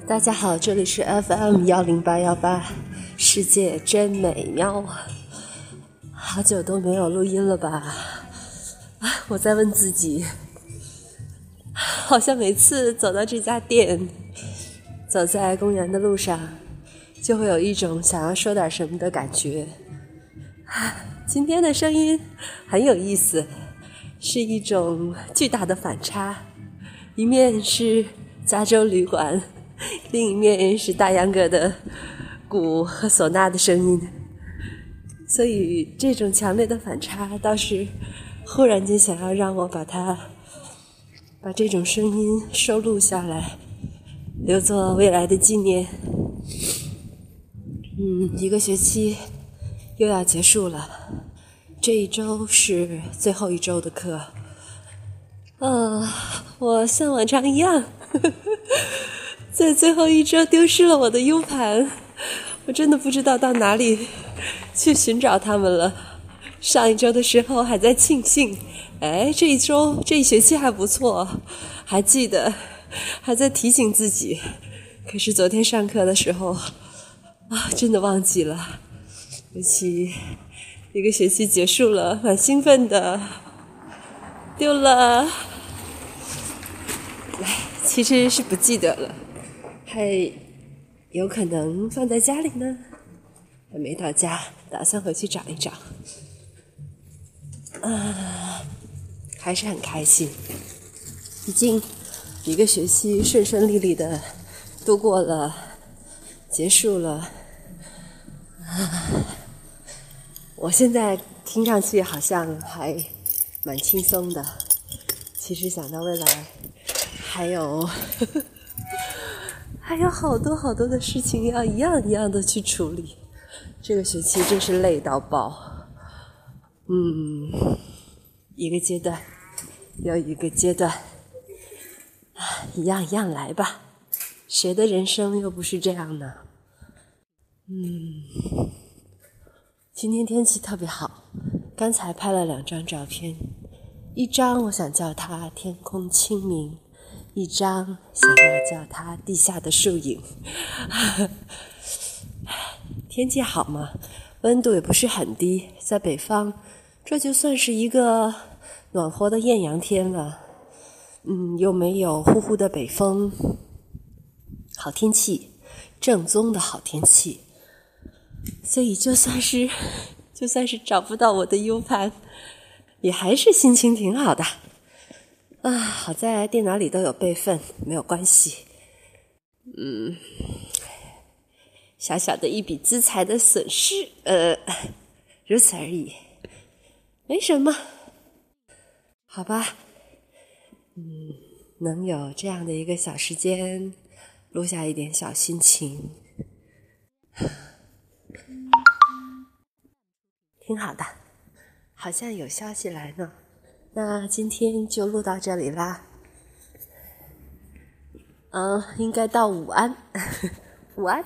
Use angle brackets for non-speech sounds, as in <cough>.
大家好，这里是 FM 幺零八幺八，世界真美妙。好久都没有录音了吧？我在问自己，好像每次走到这家店，走在公园的路上，就会有一种想要说点什么的感觉。今天的声音很有意思，是一种巨大的反差，一面是加州旅馆。<laughs> 另一面是大秧歌的鼓和唢呐的声音，所以这种强烈的反差倒是忽然间想要让我把它把这种声音收录下来，留作未来的纪念。嗯，一个学期又要结束了，这一周是最后一周的课。啊，我像往常一样。<laughs> 在最后一周丢失了我的 U 盘，我真的不知道到哪里去寻找他们了。上一周的时候还在庆幸，哎，这一周这一学期还不错，还记得，还在提醒自己。可是昨天上课的时候，啊，真的忘记了。尤其一个学期结束了，蛮兴奋的，丢了，哎，其实是不记得了。还有可能放在家里呢，还没到家，打算回去找一找。啊，还是很开心，已经一个学期顺顺利利的度过了，结束了。啊，我现在听上去好像还蛮轻松的，其实想到未来，还有。还有好多好多的事情要一样一样的去处理，这个学期真是累到爆。嗯，一个阶段又一个阶段，一样一样来吧。谁的人生又不是这样呢？嗯，今天天气特别好，刚才拍了两张照片，一张我想叫它天空清明。一张想要叫它地下的树影。<laughs> 天气好嘛，温度也不是很低，在北方，这就算是一个暖和的艳阳天了。嗯，又没有呼呼的北风，好天气，正宗的好天气。所以就算是 <laughs> 就算是找不到我的 U 盘，也还是心情挺好的。啊，好在电脑里都有备份，没有关系。嗯，小小的一笔资财的损失，呃，如此而已，没什么，好吧。嗯，能有这样的一个小时间，录下一点小心情，挺好的。好像有消息来呢。那今天就录到这里啦。嗯，应该到午安，<laughs> 午安。